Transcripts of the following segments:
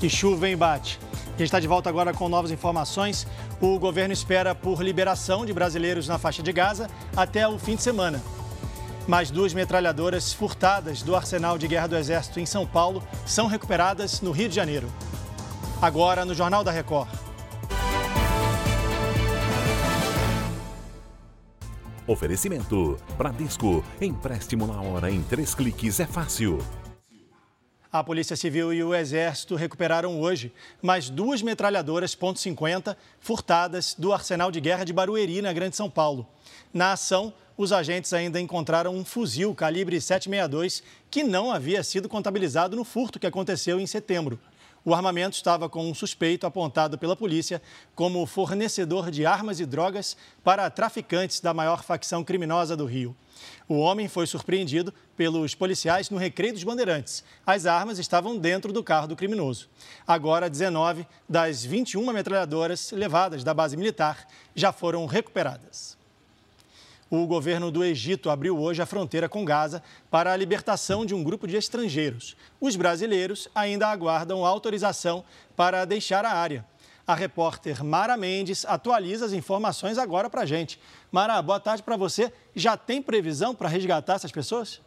Que chuva, hein, Bate? A gente está de volta agora com novas informações. O governo espera por liberação de brasileiros na faixa de Gaza até o fim de semana. Mais duas metralhadoras furtadas do arsenal de guerra do Exército em São Paulo são recuperadas no Rio de Janeiro. Agora no Jornal da Record. Oferecimento: Bradesco. Empréstimo na hora em três cliques é fácil. A Polícia Civil e o Exército recuperaram hoje mais duas metralhadoras .50 furtadas do arsenal de guerra de Barueri, na Grande São Paulo. Na ação, os agentes ainda encontraram um fuzil calibre 762 que não havia sido contabilizado no furto que aconteceu em setembro. O armamento estava com um suspeito apontado pela polícia como fornecedor de armas e drogas para traficantes da maior facção criminosa do Rio. O homem foi surpreendido pelos policiais no Recreio dos Bandeirantes. As armas estavam dentro do carro do criminoso. Agora, 19 das 21 metralhadoras levadas da base militar já foram recuperadas. O governo do Egito abriu hoje a fronteira com Gaza para a libertação de um grupo de estrangeiros. Os brasileiros ainda aguardam autorização para deixar a área. A repórter Mara Mendes atualiza as informações agora para a gente. Mara, boa tarde para você. Já tem previsão para resgatar essas pessoas?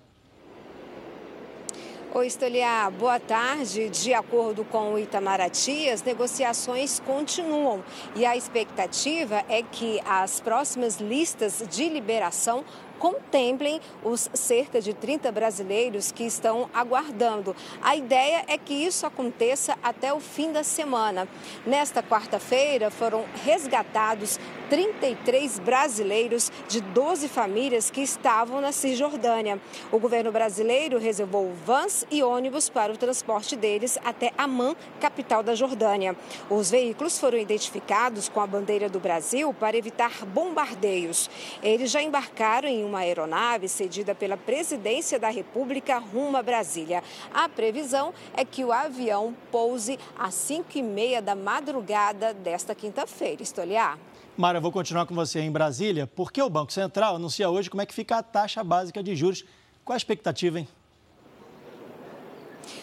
Oi, Estoliar, boa tarde. De acordo com o Itamaraty, as negociações continuam e a expectativa é que as próximas listas de liberação contemplem os cerca de 30 brasileiros que estão aguardando. A ideia é que isso aconteça até o fim da semana. Nesta quarta-feira foram resgatados 33 brasileiros de 12 famílias que estavam na Cisjordânia. O governo brasileiro reservou vans e ônibus para o transporte deles até Amman, capital da Jordânia. Os veículos foram identificados com a bandeira do Brasil para evitar bombardeios. Eles já embarcaram em uma aeronave cedida pela Presidência da República rumo a Brasília. A previsão é que o avião pouse às 5 e meia da madrugada desta quinta-feira. Estoliar. Mara, eu vou continuar com você em Brasília, porque o Banco Central anuncia hoje como é que fica a taxa básica de juros. Qual a expectativa, hein?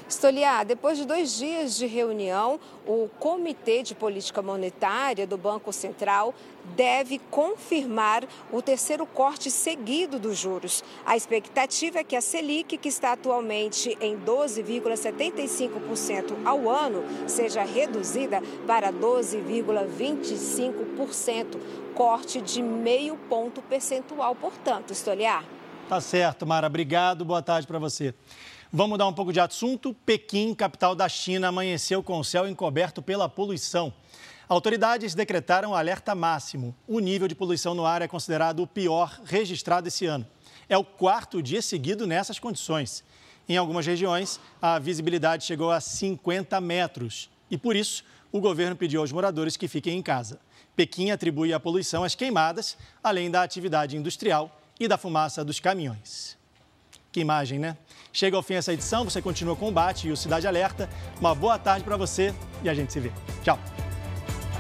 Stoliar, depois de dois dias de reunião, o Comitê de Política Monetária do Banco Central deve confirmar o terceiro corte seguido dos juros. A expectativa é que a Selic, que está atualmente em 12,75% ao ano, seja reduzida para 12,25%, corte de meio ponto percentual, portanto, Stoliar. Tá certo, Mara. Obrigado. Boa tarde para você. Vamos mudar um pouco de assunto. Pequim, capital da China, amanheceu com o céu encoberto pela poluição. Autoridades decretaram alerta máximo. O nível de poluição no ar é considerado o pior registrado esse ano. É o quarto dia seguido nessas condições. Em algumas regiões, a visibilidade chegou a 50 metros. E por isso, o governo pediu aos moradores que fiquem em casa. Pequim atribui a poluição às queimadas, além da atividade industrial e da fumaça dos caminhões. Que imagem, né? Chega ao fim essa edição, você continua o Bate e o Cidade Alerta. Uma boa tarde para você e a gente se vê. Tchau!